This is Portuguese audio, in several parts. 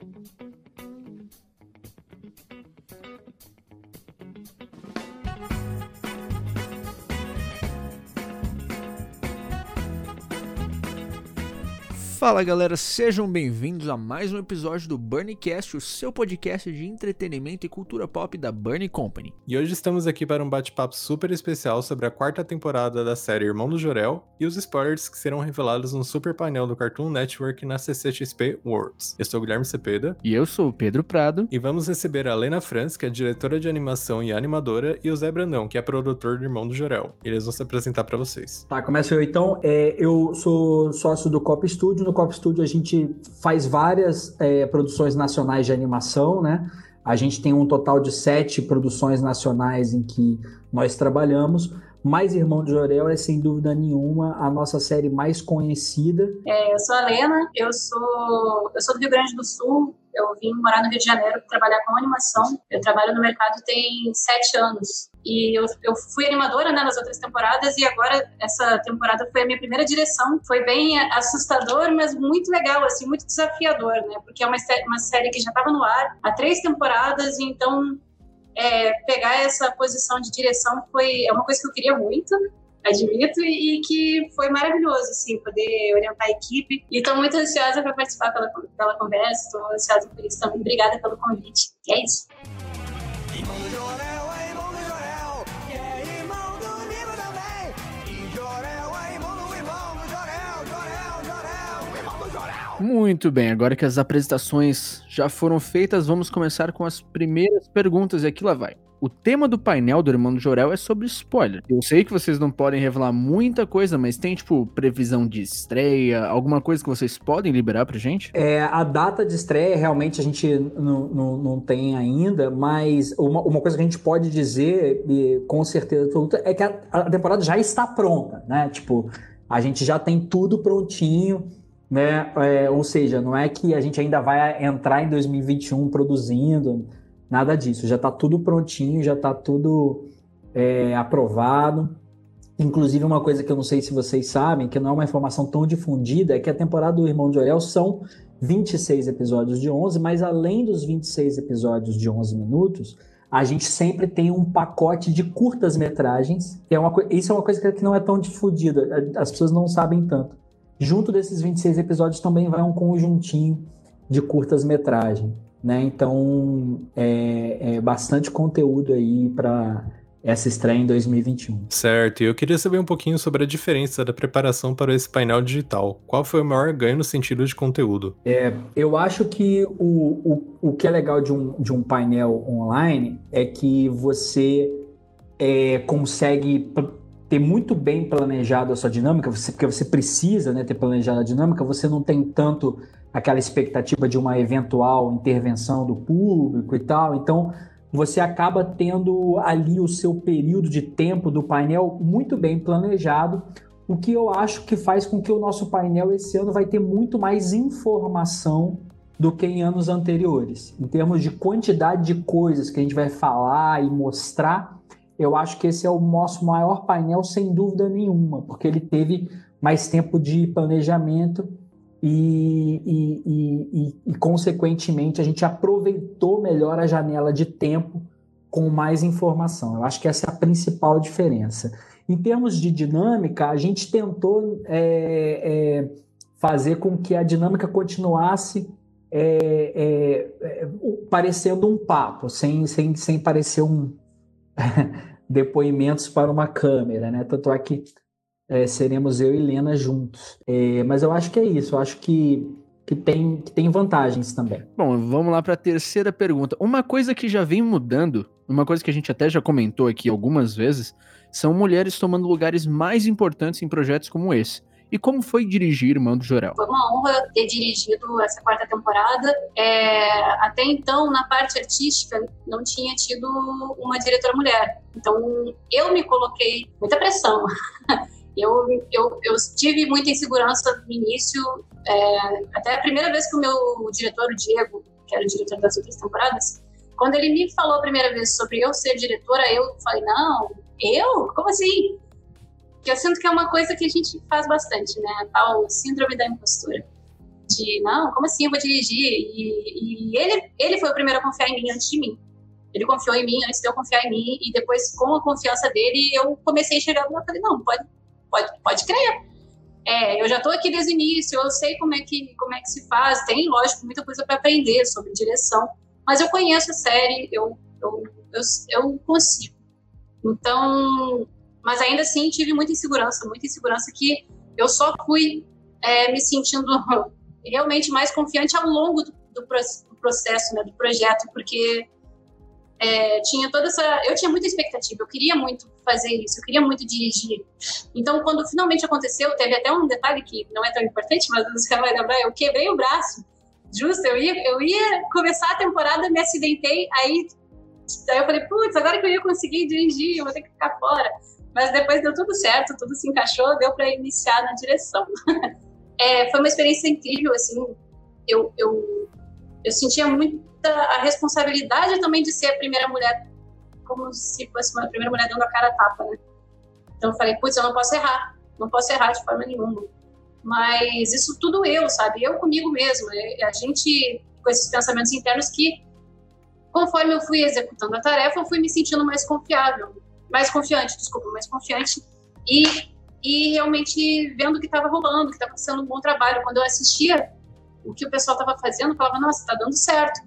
thank you Fala galera, sejam bem-vindos a mais um episódio do Burnicast, o seu podcast de entretenimento e cultura pop da Burnie Company. E hoje estamos aqui para um bate-papo super especial sobre a quarta temporada da série Irmão do Jorel e os spoilers que serão revelados no super painel do Cartoon Network na CCXP Worlds. Eu sou o Guilherme Cepeda. E eu sou o Pedro Prado. E vamos receber a Lena Franz, que é diretora de animação e animadora, e o Zé Brandão, que é produtor do Irmão do Jorel. Eles vão se apresentar para vocês. Tá, começa eu então. É, eu sou sócio do Cop Studio no Cop Studio a gente faz várias é, produções nacionais de animação, né? A gente tem um total de sete produções nacionais em que nós trabalhamos, mas Irmão de Jorel é sem dúvida nenhuma a nossa série mais conhecida. É, eu sou a Lena, eu sou, eu sou do Rio Grande do Sul, eu vim morar no Rio de Janeiro trabalhar com animação. Eu trabalho no mercado tem sete anos. E eu, eu fui animadora né, nas outras temporadas e agora essa temporada foi a minha primeira direção. Foi bem assustador, mas muito legal, assim, muito desafiador, né? Porque é uma, uma série que já estava no ar há três temporadas, e então é, pegar essa posição de direção foi é uma coisa que eu queria muito admito, e que foi maravilhoso, assim, poder orientar a equipe. E estou muito ansiosa para participar pela, pela conversa, estou ansiosa por isso também. Obrigada pelo convite. E é isso. Muito bem, agora que as apresentações já foram feitas, vamos começar com as primeiras perguntas e aqui lá vai. O tema do painel do Irmão do Jorel é sobre spoiler. Eu sei que vocês não podem revelar muita coisa, mas tem, tipo, previsão de estreia, alguma coisa que vocês podem liberar pra gente? É, a data de estreia realmente a gente não, tem ainda, mas uma, uma coisa que a gente pode dizer, com certeza absoluta, é que a, a temporada já está pronta, né? Tipo, a gente já tem tudo prontinho né? É, ou seja, não é que a gente ainda vai entrar em 2021 produzindo, nada disso. Já está tudo prontinho, já está tudo é, aprovado. Inclusive, uma coisa que eu não sei se vocês sabem, que não é uma informação tão difundida, é que a temporada do Irmão de Orel são 26 episódios de 11, mas além dos 26 episódios de 11 minutos, a gente sempre tem um pacote de curtas-metragens, que é uma isso é uma coisa que não é tão difundida, as pessoas não sabem tanto. Junto desses 26 episódios também vai um conjuntinho de curtas-metragem, né? Então é, é bastante conteúdo aí para essa estreia em 2021. Certo, e eu queria saber um pouquinho sobre a diferença da preparação para esse painel digital. Qual foi o maior ganho no sentido de conteúdo? É, eu acho que o, o, o que é legal de um, de um painel online é que você é, consegue ter muito bem planejado a sua dinâmica, você, porque você precisa né, ter planejado a dinâmica, você não tem tanto aquela expectativa de uma eventual intervenção do público e tal. Então, você acaba tendo ali o seu período de tempo do painel muito bem planejado, o que eu acho que faz com que o nosso painel esse ano vai ter muito mais informação do que em anos anteriores. Em termos de quantidade de coisas que a gente vai falar e mostrar, eu acho que esse é o nosso maior painel, sem dúvida nenhuma, porque ele teve mais tempo de planejamento e, e, e, e, consequentemente, a gente aproveitou melhor a janela de tempo com mais informação. Eu acho que essa é a principal diferença. Em termos de dinâmica, a gente tentou é, é, fazer com que a dinâmica continuasse é, é, é parecendo um papo, sem, sem, sem parecer um, depoimentos para uma câmera, né? Tanto é que é, seremos eu e Lena juntos. É, mas eu acho que é isso, eu acho que, que, tem, que tem vantagens também. Bom, vamos lá para a terceira pergunta. Uma coisa que já vem mudando, uma coisa que a gente até já comentou aqui algumas vezes, são mulheres tomando lugares mais importantes em projetos como esse. E como foi dirigir Irmão do Jorel? Foi uma honra ter dirigido essa quarta temporada. É, até então, na parte artística, não tinha tido uma diretora mulher. Então, eu me coloquei muita pressão. Eu, eu, eu tive muita insegurança no início. É, até a primeira vez que o meu diretor, o Diego, que era o diretor das outras temporadas, quando ele me falou a primeira vez sobre eu ser diretora, eu falei: não, eu? Como assim? Que eu sinto que é uma coisa que a gente faz bastante, né? A tal síndrome da impostura. dirigir. Não, como assim eu vou dirigir? E, e ele, ele foi o primeiro a confiar em mim antes de mim. Ele confiou em mim antes de eu confiar em mim, e depois, com a confiança dele, eu comecei a chegar lá e falei: não, pode, pode, pode crer. É, eu já estou aqui desde o início, eu sei como é que, como é que se faz, tem, lógico, muita coisa para aprender sobre direção, mas eu conheço a série, eu, eu, eu, eu consigo. Então, mas ainda assim tive muita insegurança, muita insegurança que eu só fui é, me sentindo realmente mais confiante ao longo do, do processo, né, do projeto, porque é, tinha toda essa. Eu tinha muita expectativa, eu queria muito fazer isso, eu queria muito dirigir. Então, quando finalmente aconteceu, teve até um detalhe que não é tão importante, mas você vai lembrar: eu quebrei o braço. Justo, eu ia, eu ia começar a temporada, me acidentei, aí, aí eu falei: putz, agora que eu ia conseguir dirigir, eu vou ter que ficar fora. Mas depois deu tudo certo, tudo se encaixou, deu para iniciar na direção. é, foi uma experiência incrível, assim. Eu, eu, eu sentia muita a responsabilidade também de ser a primeira mulher, como se fosse uma primeira mulher dando a cara a tapa, né? Então eu falei, putz, eu não posso errar, não posso errar de forma nenhuma. Mas isso tudo eu, sabe? Eu comigo mesmo. É, a gente, com esses pensamentos internos que, conforme eu fui executando a tarefa, eu fui me sentindo mais confiável mais confiante, desculpa, mais confiante e, e realmente vendo que estava rolando, que estava sendo um bom trabalho. Quando eu assistia o que o pessoal estava fazendo, eu falava, nossa, está dando certo.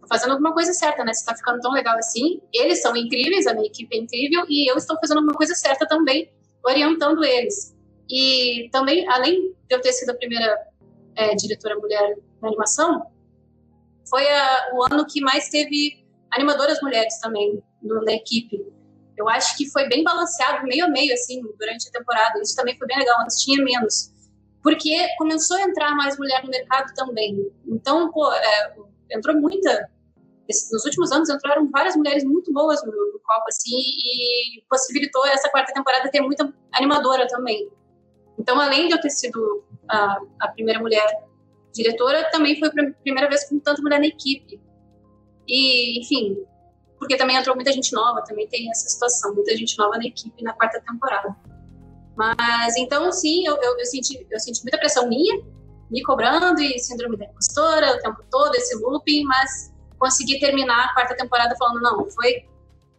Tô fazendo alguma coisa certa, né? Se está ficando tão legal assim, eles são incríveis, a minha equipe é incrível e eu estou fazendo alguma coisa certa também, orientando eles. E também, além de eu ter sido a primeira é, diretora mulher na animação, foi a, o ano que mais teve animadoras mulheres também no, na equipe. Eu acho que foi bem balanceado, meio a meio, assim, durante a temporada. Isso também foi bem legal, antes tinha menos. Porque começou a entrar mais mulher no mercado também. Então, pô, é, entrou muita. Nos últimos anos entraram várias mulheres muito boas no, no Copa, assim, e possibilitou essa quarta temporada ter muita animadora também. Então, além de eu ter sido a, a primeira mulher diretora, também foi a primeira vez com tanta mulher na equipe. E, enfim, porque também entrou muita gente nova, também tem essa situação, muita gente nova na equipe na quarta temporada. Mas então, sim, eu, eu, eu senti, eu senti muita pressão minha, me cobrando e síndrome da impostora o tempo todo, esse looping, mas consegui terminar a quarta temporada falando, não, foi.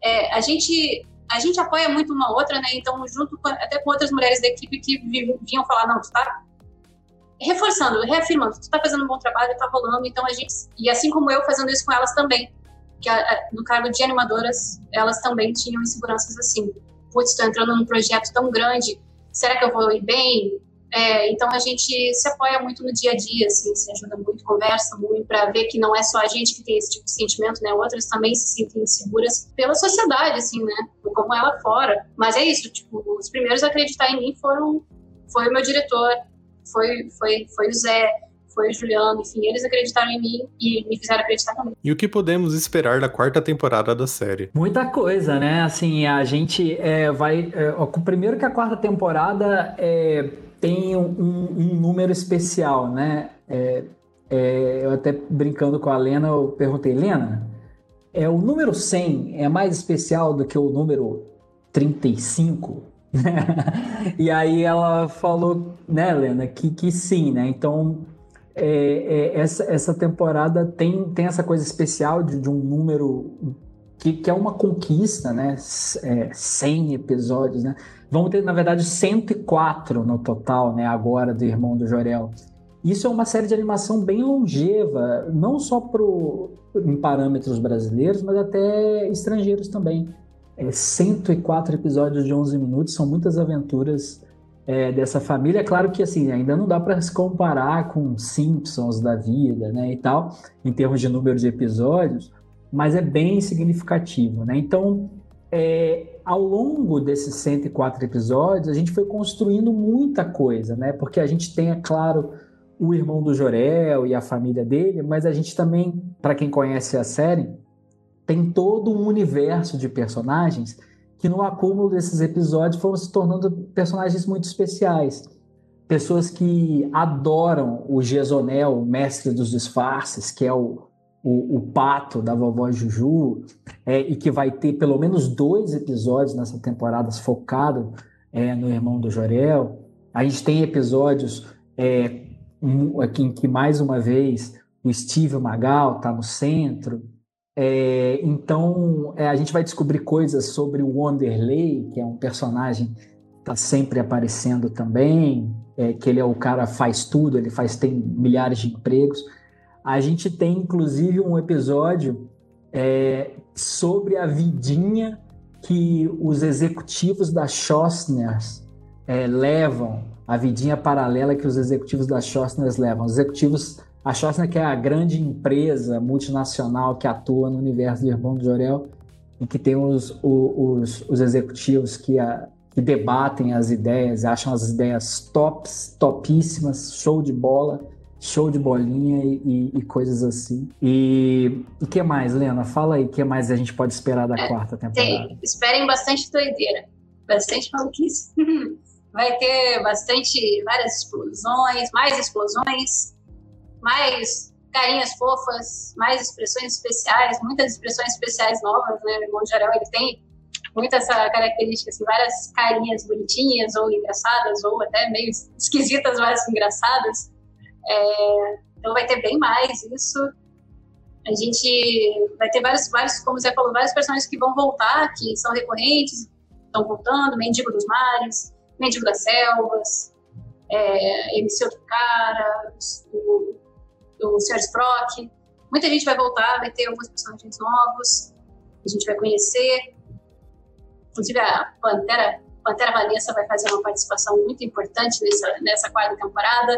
É, a gente a gente apoia muito uma outra, né? Então, junto com, até com outras mulheres da equipe que vinham falar, não, tu tá reforçando, reafirmando, tu tá fazendo um bom trabalho, tá rolando, então a gente, e assim como eu fazendo isso com elas também, que a, a, no cargo de animadoras, elas também tinham inseguranças assim. Putz, estou entrando num projeto tão grande, será que eu vou ir bem? É, então a gente se apoia muito no dia a dia, assim, se ajuda muito, conversa muito para ver que não é só a gente que tem esse tipo de sentimento, né? Outras também se sentem inseguras pela sociedade, assim, né? Como ela fora. Mas é isso, tipo, os primeiros a acreditar em mim foram foi o meu diretor, foi foi foi o Zé, foi o Juliano, enfim, eles acreditaram em mim e me fizeram acreditar também. E o que podemos esperar da quarta temporada da série? Muita coisa, né? Assim, a gente é, vai. É, ó, primeiro que a quarta temporada é, tem um, um, número especial, né? É, é, eu até brincando com a Lena, eu perguntei, Lena, é, o número 100 é mais especial do que o número 35? e aí ela falou, né, Lena, que, que sim, né? Então é, é, essa, essa temporada tem, tem essa coisa especial de, de um número que, que, é uma conquista, né? É, 100 episódios, né? Vamos ter, na verdade, 104 no total, né? Agora, do Irmão do Jorel. Isso é uma série de animação bem longeva, não só pro, em parâmetros brasileiros, mas até estrangeiros também. É 104 episódios de 11 minutos, são muitas aventuras é, dessa família. É claro que assim ainda não dá para se comparar com Simpsons da vida, né, e tal, em termos de número de episódios, mas é bem significativo, né? Então, é, ao longo desses 104 episódios, a gente foi construindo muita coisa, né? Porque a gente tem, é claro, o irmão do Jorel e a família dele, mas a gente também, para quem conhece a série, tem todo um universo de personagens que no acúmulo desses episódios foram se tornando personagens muito especiais. Pessoas que adoram o Gesonel, o mestre dos disfarces, que é o, o, o pato da vovó Juju, é, e que vai ter pelo menos dois episódios nessa temporada focado é, no irmão do Jorel. A gente tem episódios é, em que mais uma vez o Steve Magal está no centro. É, então é, a gente vai descobrir coisas sobre o Wanderley, que é um personagem que está sempre aparecendo também, é, que ele é o cara faz tudo, ele faz tem milhares de empregos. A gente tem inclusive um episódio é, sobre a vidinha que os executivos da Schostners é, levam, a vidinha paralela que os executivos da Schostners levam. Os executivos, a que é a grande empresa multinacional que atua no universo do Irmão de Jorel e que tem os, os, os executivos que, a, que debatem as ideias, acham as ideias tops, topíssimas, show de bola show de bolinha e, e, e coisas assim. E o que mais, Lena? Fala aí, o que mais a gente pode esperar da é, quarta temporada? Tem, esperem bastante doideira, bastante maluquice. Vai ter bastante, várias explosões, mais explosões, mais carinhas fofas, mais expressões especiais, muitas expressões especiais novas, né? O geral, ele tem muito essa característica, assim, várias carinhas bonitinhas ou engraçadas, ou até meio esquisitas, mas engraçadas. É, então vai ter bem mais isso. A gente vai ter vários, vários, como você falou, vários personagens que vão voltar, que são recorrentes, estão voltando, Mendigo dos Mares, Mendigo das Selvas, é, MC Outro Cara, o, o Sr. Sprock. Muita gente vai voltar, vai ter alguns personagens novos, a gente vai conhecer. Inclusive a Pantera, Pantera Vanessa vai fazer uma participação muito importante nessa, nessa quarta temporada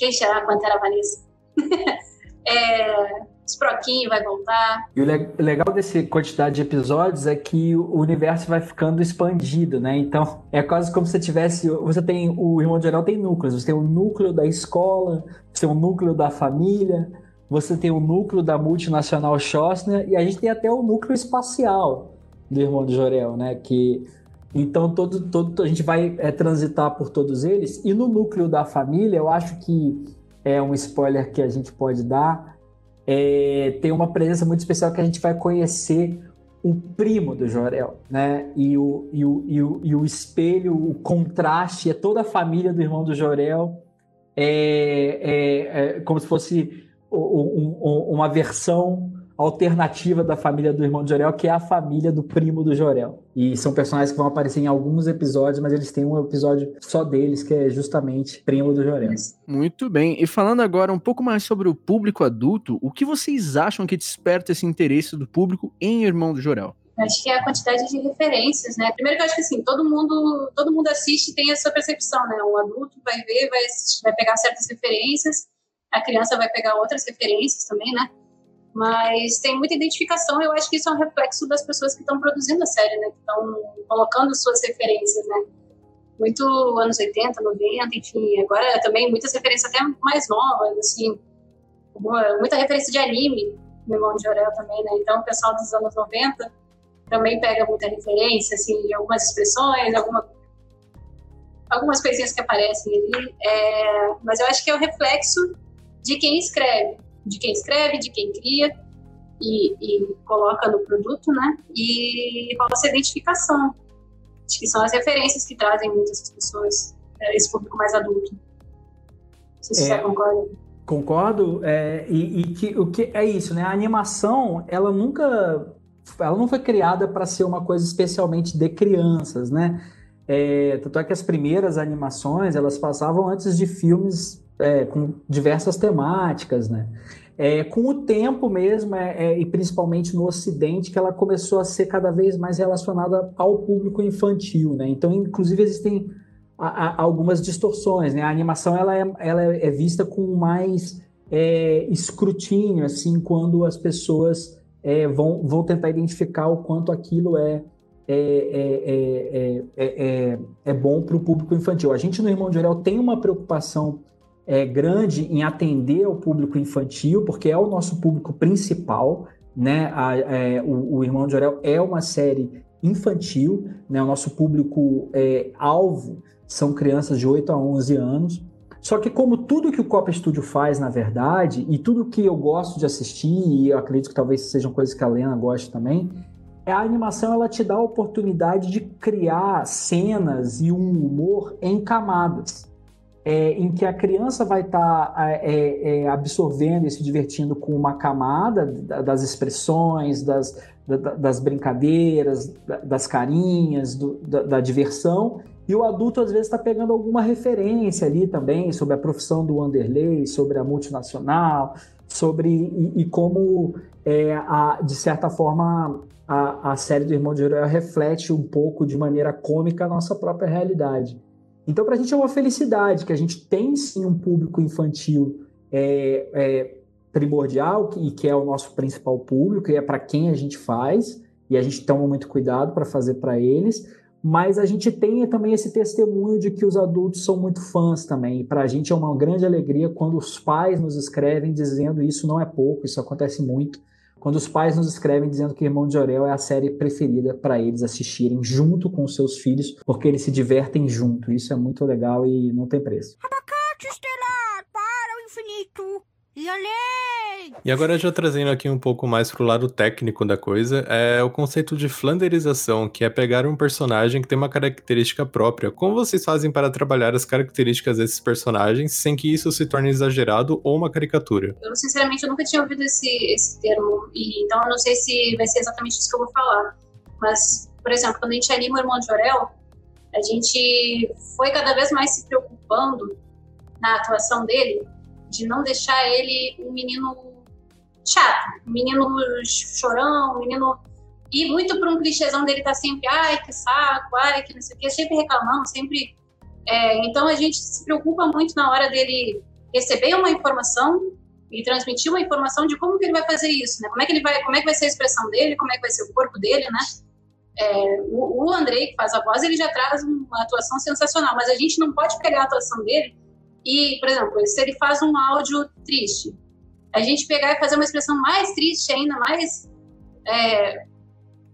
quem será a Pantera Vanessa? é, Sproquinho vai voltar. E o legal dessa quantidade de episódios é que o universo vai ficando expandido, né? Então é quase como se tivesse. Você tem. O Irmão de Geral tem núcleos. Você tem o núcleo da escola, você tem o núcleo da família, você tem o núcleo da multinacional Schostner e a gente tem até o núcleo espacial do Irmão de Jorel, né? Que então, todo, todo, a gente vai é, transitar por todos eles. E no núcleo da família, eu acho que é um spoiler que a gente pode dar. É, tem uma presença muito especial que a gente vai conhecer o primo do Jorel, né? E o, e o, e o, e o espelho, o contraste, é toda a família do irmão do Jorel. É, é, é como se fosse um, um, uma versão alternativa da família do irmão de Jorel, que é a família do primo do Jorel. E são personagens que vão aparecer em alguns episódios, mas eles têm um episódio só deles, que é justamente primo do Jorel. Muito bem. E falando agora um pouco mais sobre o público adulto, o que vocês acham que desperta esse interesse do público em Irmão do Jorel? Acho que é a quantidade de referências, né? Primeiro que eu acho que assim, todo mundo, todo mundo assiste e tem essa percepção, né? O adulto vai ver, vai, assistir, vai pegar certas referências, a criança vai pegar outras referências também, né? Mas tem muita identificação, eu acho que isso é um reflexo das pessoas que estão produzindo a série, né? Que estão colocando suas referências, né? Muito anos 80, 90, enfim. Agora também muitas referências até mais novas, assim. Muita referência de anime no Irmão de Orel também, né? Então o pessoal dos anos 90 também pega muita referência, assim, algumas expressões, alguma, algumas coisinhas que aparecem ali. É, mas eu acho que é o reflexo de quem escreve de quem escreve, de quem cria e, e coloca no produto, né? E rola essa identificação. Acho que são as referências que trazem muitas pessoas, é, esse público mais adulto. Não sei se é, você concorda. Concordo, é, e, e, que o que é isso, né? A animação, ela nunca, ela não foi criada para ser uma coisa especialmente de crianças, né? É, tanto é que as primeiras animações elas passavam antes de filmes é, com diversas temáticas, né? É, com o tempo mesmo, é, é, e principalmente no Ocidente, que ela começou a ser cada vez mais relacionada ao público infantil, né? Então, inclusive, existem a, a, algumas distorções, né? A animação, ela é, ela é vista com mais é, escrutínio, assim, quando as pessoas é, vão, vão tentar identificar o quanto aquilo é é, é, é, é, bom para o público infantil. A gente no Irmão de Orel tem uma preocupação é, grande em atender ao público infantil, porque é o nosso público principal, né? A, é, o, o, Irmão de Orel é uma série infantil, né? O nosso público é, alvo são crianças de 8 a 11 anos. Só que como tudo que o Copa Studio faz, na verdade, e tudo que eu gosto de assistir, e eu acredito que talvez sejam coisas que a Lena goste também, é a animação ela te dá a oportunidade de criar cenas e um humor em camadas. É, em que a criança vai estar tá, é, é, absorvendo e se divertindo com uma camada das expressões, das, das brincadeiras, das carinhas, do, da, da, diversão, e o adulto às vezes está pegando alguma referência ali também sobre a profissão do Wanderlei, sobre a multinacional, sobre e, e como, é, a, de certa forma, a, a série do Irmão de Jorel reflete um pouco de maneira cômica a nossa própria realidade. Então, para a gente é uma felicidade que a gente tem sim um público infantil é, é, primordial e que é o nosso principal público e é para quem a gente faz e a gente toma muito cuidado para fazer para eles. Mas a gente tem também esse testemunho de que os adultos são muito fãs também. E para a gente é uma grande alegria quando os pais nos escrevem dizendo isso não é pouco, isso acontece muito quando os pais nos escrevem dizendo que Irmão de Orel é a série preferida para eles assistirem junto com seus filhos, porque eles se divertem junto. Isso é muito legal e não tem preço. E além! E agora já trazendo aqui um pouco mais pro lado técnico da coisa, é o conceito de flanderização, que é pegar um personagem que tem uma característica própria. Como vocês fazem para trabalhar as características desses personagens sem que isso se torne exagerado ou uma caricatura? Eu, sinceramente, eu nunca tinha ouvido esse, esse termo, e, então eu não sei se vai ser exatamente isso que eu vou falar. Mas, por exemplo, quando a gente anima o Irmão de Orel, a gente foi cada vez mais se preocupando na atuação dele de não deixar ele um menino chato, um menino chorão, um menino. E muito para um clichêzão dele estar tá sempre, ai, que saco, ai, que não sei o quê, sempre reclamando, sempre. É, então a gente se preocupa muito na hora dele receber uma informação e transmitir uma informação de como que ele vai fazer isso, né? Como é que ele vai, como é que vai ser a expressão dele, como é que vai ser o corpo dele, né? É, o, o Andrei que faz a voz, ele já traz uma atuação sensacional, mas a gente não pode pegar a atuação dele e, por exemplo, se ele faz um áudio triste, a gente pegar e fazer uma expressão mais triste ainda, mais. É,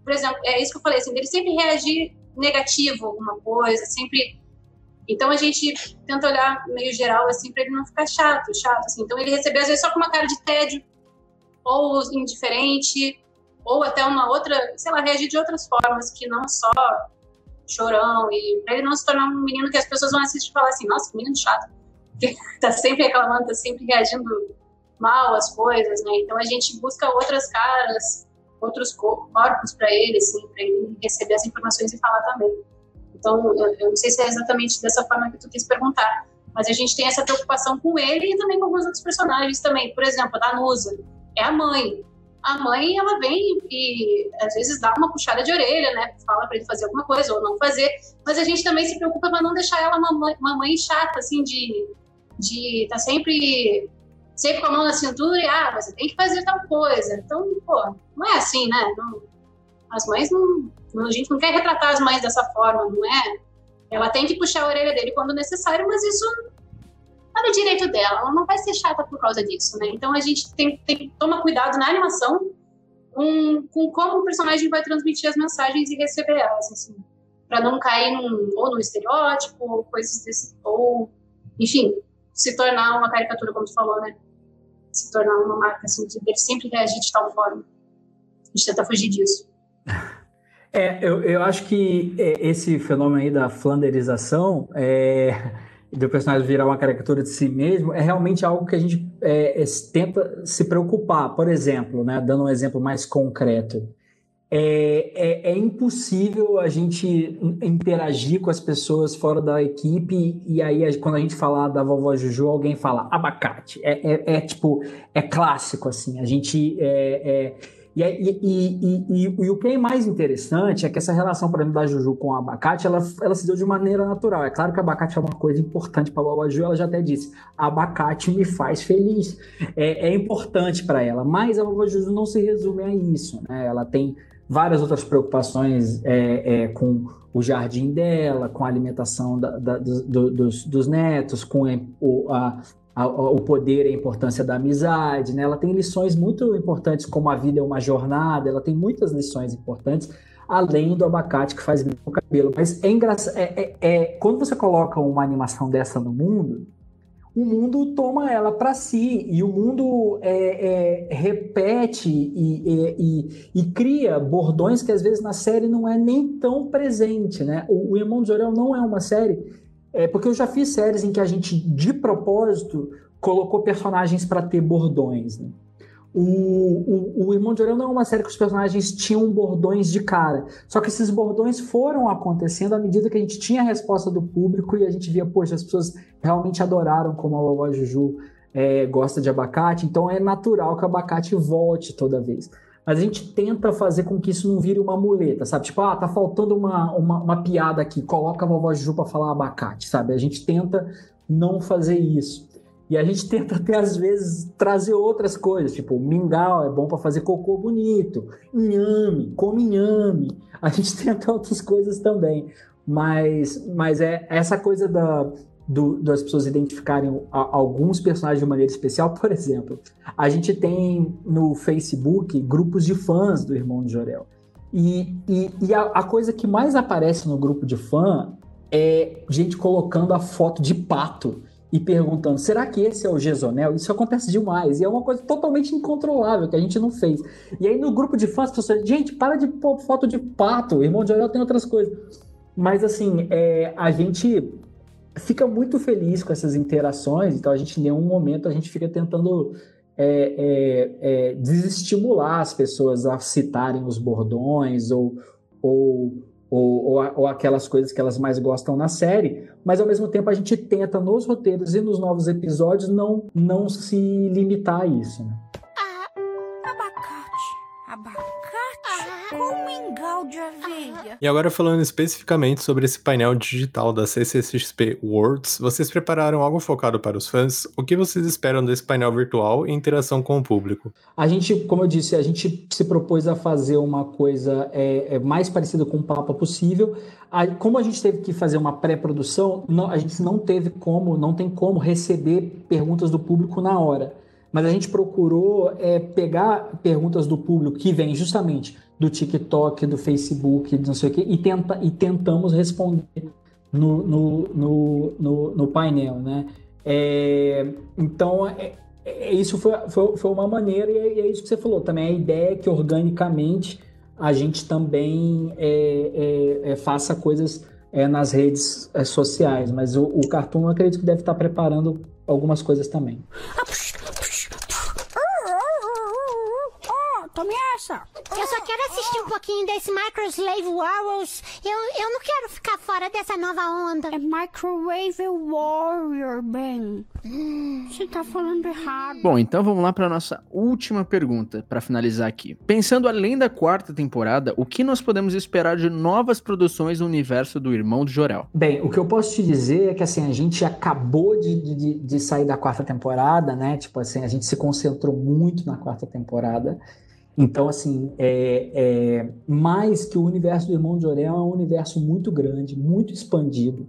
por exemplo, é isso que eu falei, assim, ele sempre reagir negativo a alguma coisa, sempre. Então a gente tenta olhar meio geral, assim, para ele não ficar chato, chato, assim. Então ele receber, às vezes, só com uma cara de tédio, ou indiferente, ou até uma outra, sei lá, reagir de outras formas, que não só chorão, e para ele não se tornar um menino que as pessoas vão assistir e falar assim, nossa, menino chato que tá sempre reclamando, tá sempre reagindo mal às coisas, né? Então a gente busca outras caras, outros corpos para ele, assim, para ele receber as informações e falar também. Então, eu, não sei se é exatamente dessa forma que tu quis perguntar, mas a gente tem essa preocupação com ele e também com alguns outros personagens também. Por exemplo, a Danusa é a mãe. A mãe, ela vem e às vezes dá uma puxada de orelha, né? Fala para ele fazer alguma coisa ou não fazer. Mas a gente também se preocupa para não deixar ela uma mãe, uma mãe chata, assim, de de estar tá sempre, sempre com a mão na cintura e, ah, você tem que fazer tal coisa. Então, pô, não é assim, né? Não, as mães não. A gente não quer retratar as mães dessa forma, não é? Ela tem que puxar a orelha dele quando necessário, mas isso tá no direito dela. Ela não vai ser chata por causa disso, né? Então a gente tem, tem que tomar cuidado na animação com, com como o personagem vai transmitir as mensagens e receber elas, assim, para não cair num, ou no estereótipo, ou coisas desse, ou enfim, se tornar uma caricatura, como tu falou, né? Se tornar uma marca, assim, de ele sempre reagir de tal forma. A gente tenta fugir disso. É, eu, eu acho que é, esse fenômeno aí da flanderização, é, do personagem virar uma caricatura de si mesmo, é realmente algo que a gente é, é tenta se preocupar. Por exemplo, né, dando um exemplo mais concreto, é, é, é, impossível a gente interagir com as pessoas fora da equipe e aí quando a gente falar da vovó Juju, alguém fala abacate. É, é, é tipo, é clássico, assim. A gente. É, e, e, e, e, o que é mais interessante é que essa relação, por exemplo, da Juju com o abacate, ela, ela se deu de maneira natural. É claro que abacate é uma coisa importante para a vovó Juju, ela já até disse: abacate me faz feliz. É, é importante para ela, mas a vovó Juju não se resume a isso. Né? Ela tem várias outras preocupações é, é, com o jardim dela, com a alimentação da, da, do, dos, dos, netos, com o, a, a, o poder e a importância da amizade. Né? Ela tem lições muito importantes, como a vida é uma jornada, ela tem muitas lições importantes, além do abacate que faz bem o cabelo. Mas é engraçado, é, é, é, quando você coloca uma animação dessa no mundo, o mundo toma ela para si e o mundo é, é, repete e, e, e, cria bordões que às vezes na série não é nem tão presente, né? O, o Irmão de Jorel não é uma série É porque eu já fiz séries em que a gente, de propósito, colocou personagens para ter bordões. Né? O, o, o, Irmão de Orel não é uma série que os personagens tinham bordões de cara. Só que esses bordões foram acontecendo à medida que a gente tinha a resposta do público e a gente via, poxa, as pessoas realmente adoraram como a vovó Juju é, gosta de abacate, então é natural que o abacate volte toda vez. Mas a gente tenta fazer com que isso não vire uma muleta, sabe? Tipo, ah, tá faltando uma, uma, uma piada aqui, coloca a vovó Juju pra falar abacate, sabe? A gente tenta não fazer isso. E a gente tenta até às vezes trazer outras coisas, tipo mingau é bom para fazer cocô bonito, inhame, come inhame. A gente tenta outras coisas também, mas, mas é essa coisa da, do, das pessoas identificarem alguns personagens de maneira especial. Por exemplo, a gente tem no Facebook grupos de fãs do Irmão de Jorel. E, e, e a, a, coisa que mais aparece no grupo de fã é gente colocando a foto de pato e perguntando: será que esse é o Gesonel? Isso acontece demais. E é uma coisa totalmente incontrolável que a gente não fez. E aí no grupo de fãs, as pessoas, gente, para de pôr foto de pato. Irmão de Jorel tem outras coisas. Mas assim, é, a gente fica muito feliz com essas interações, então a gente, em nenhum momento, a gente fica tentando é, é, é, desestimular as pessoas a citarem os bordões ou, ou, ou, ou, ou, aquelas coisas que elas mais gostam na série, mas ao mesmo tempo a gente tenta nos roteiros e nos novos episódios não, não se limitar a isso. Né? De aveia. E agora falando especificamente sobre esse painel digital da CCXP Worlds, vocês prepararam algo focado para os fãs? O que vocês esperam desse painel virtual e interação com o público? A gente, como eu disse, a gente se propôs a fazer uma coisa é, é mais parecida com o Papa possível. A, como a gente teve que fazer uma pré-produção, a gente não teve como, não tem como receber perguntas do público na hora mas a gente procurou é, pegar perguntas do público que vêm justamente do TikTok, do Facebook, não sei o quê, e, tenta, e tentamos responder no, no, no, no, no painel, né? É, então, é, é, isso foi, foi, foi, uma maneira, e é, é, isso que você falou também. A ideia é que organicamente a gente também é, é, faça coisas nas redes sociais, mas o, o Cartoon eu acredito que deve estar preparando algumas coisas também. Ah, Eu só quero assistir um pouquinho desse Microslave Warriors. Eu, eu não quero ficar fora dessa nova onda. É Microwave Warrior, Ben. Você tá falando errado. Bom, então vamos lá para nossa última pergunta, para finalizar aqui. Pensando além da quarta temporada, o que nós podemos esperar de novas produções no universo do Irmão de Jorel? Bem, o que eu posso te dizer é que assim, a gente acabou de, de, de sair da quarta temporada, né? Tipo assim, a gente se concentrou muito na quarta temporada. Então, assim, é, é, mais que o universo do Irmão de Orel é um universo muito grande, muito expandido,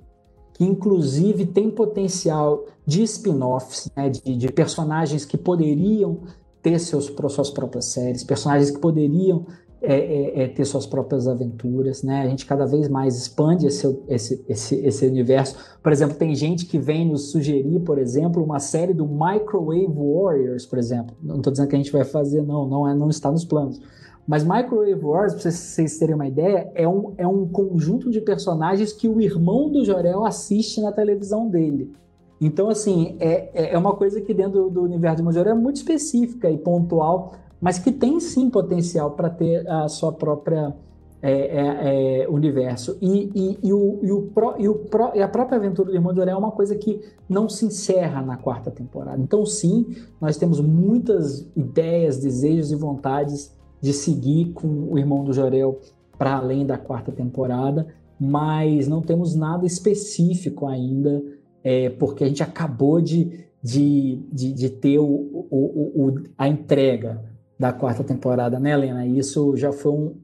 que inclusive tem potencial de spin-offs, né, de, de, personagens que poderiam ter seus, suas próprias séries, personagens que poderiam é, é, é, ter suas próprias aventuras, né? A gente cada vez mais expande esse, esse, esse, esse universo. Por exemplo, tem gente que vem nos sugerir, por exemplo, uma série do Microwave Warriors, por exemplo. Não estou dizendo que a gente vai fazer, não, não, é, não está nos planos. Mas Microwave Warriors, para vocês terem uma ideia, é um, é um conjunto de personagens que o irmão do Jorel assiste na televisão dele. Então, assim, é, é uma coisa que dentro do, universo de Majorel é muito específica e pontual mas que tem sim potencial para ter a sua própria é, é, é, universo. E, e, e, o, e, o pro, e, o pro, e a própria aventura do Irmão de Orel é uma coisa que não se encerra na quarta temporada. Então, sim, nós temos muitas ideias, desejos e vontades de seguir com o Irmão do Jorel para além da quarta temporada, mas não temos nada específico ainda, é, porque a gente acabou de, de, de, de ter o, o, o, a entrega da quarta temporada, né, Helena? Isso já foi um,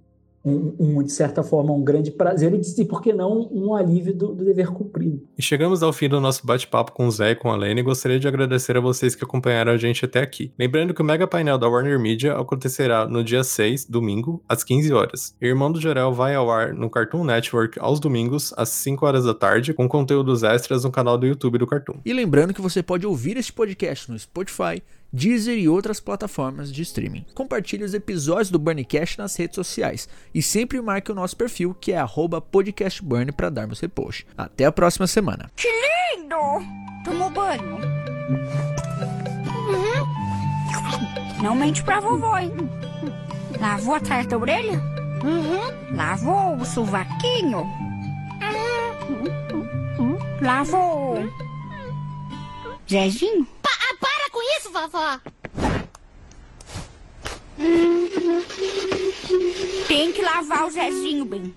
um, um, de certa forma, um grande prazer e, por que não, um alívio do, do dever cumprido. E chegamos ao fim do nosso bate-papo com o Zé e com a Helena e gostaria de agradecer a vocês que acompanharam a gente até aqui. Lembrando que o mega painel da Warner Media acontecerá no dia 6, domingo, às 15 horas. Irmão do Geral vai ao ar no Cartoon Network aos domingos, às 5 horas da tarde, com conteúdos extras no canal do YouTube do Cartoon. E lembrando que você pode ouvir esse podcast no Spotify, Deezer e outras plataformas de streaming. Compartilhe os episódios do Burncast nas redes sociais e sempre marque o nosso perfil que é @podcastburn para darmos repost. Até a próxima semana. Que lindo! Tomou banho? Uhum. Não mente pra vovó, hein? Lavou atrás da orelha? Uhum. Lavou o sovaquinho? Uhum. Lavou. Zezinho? Pa para com isso, vovó! Tem que lavar o Zezinho bem.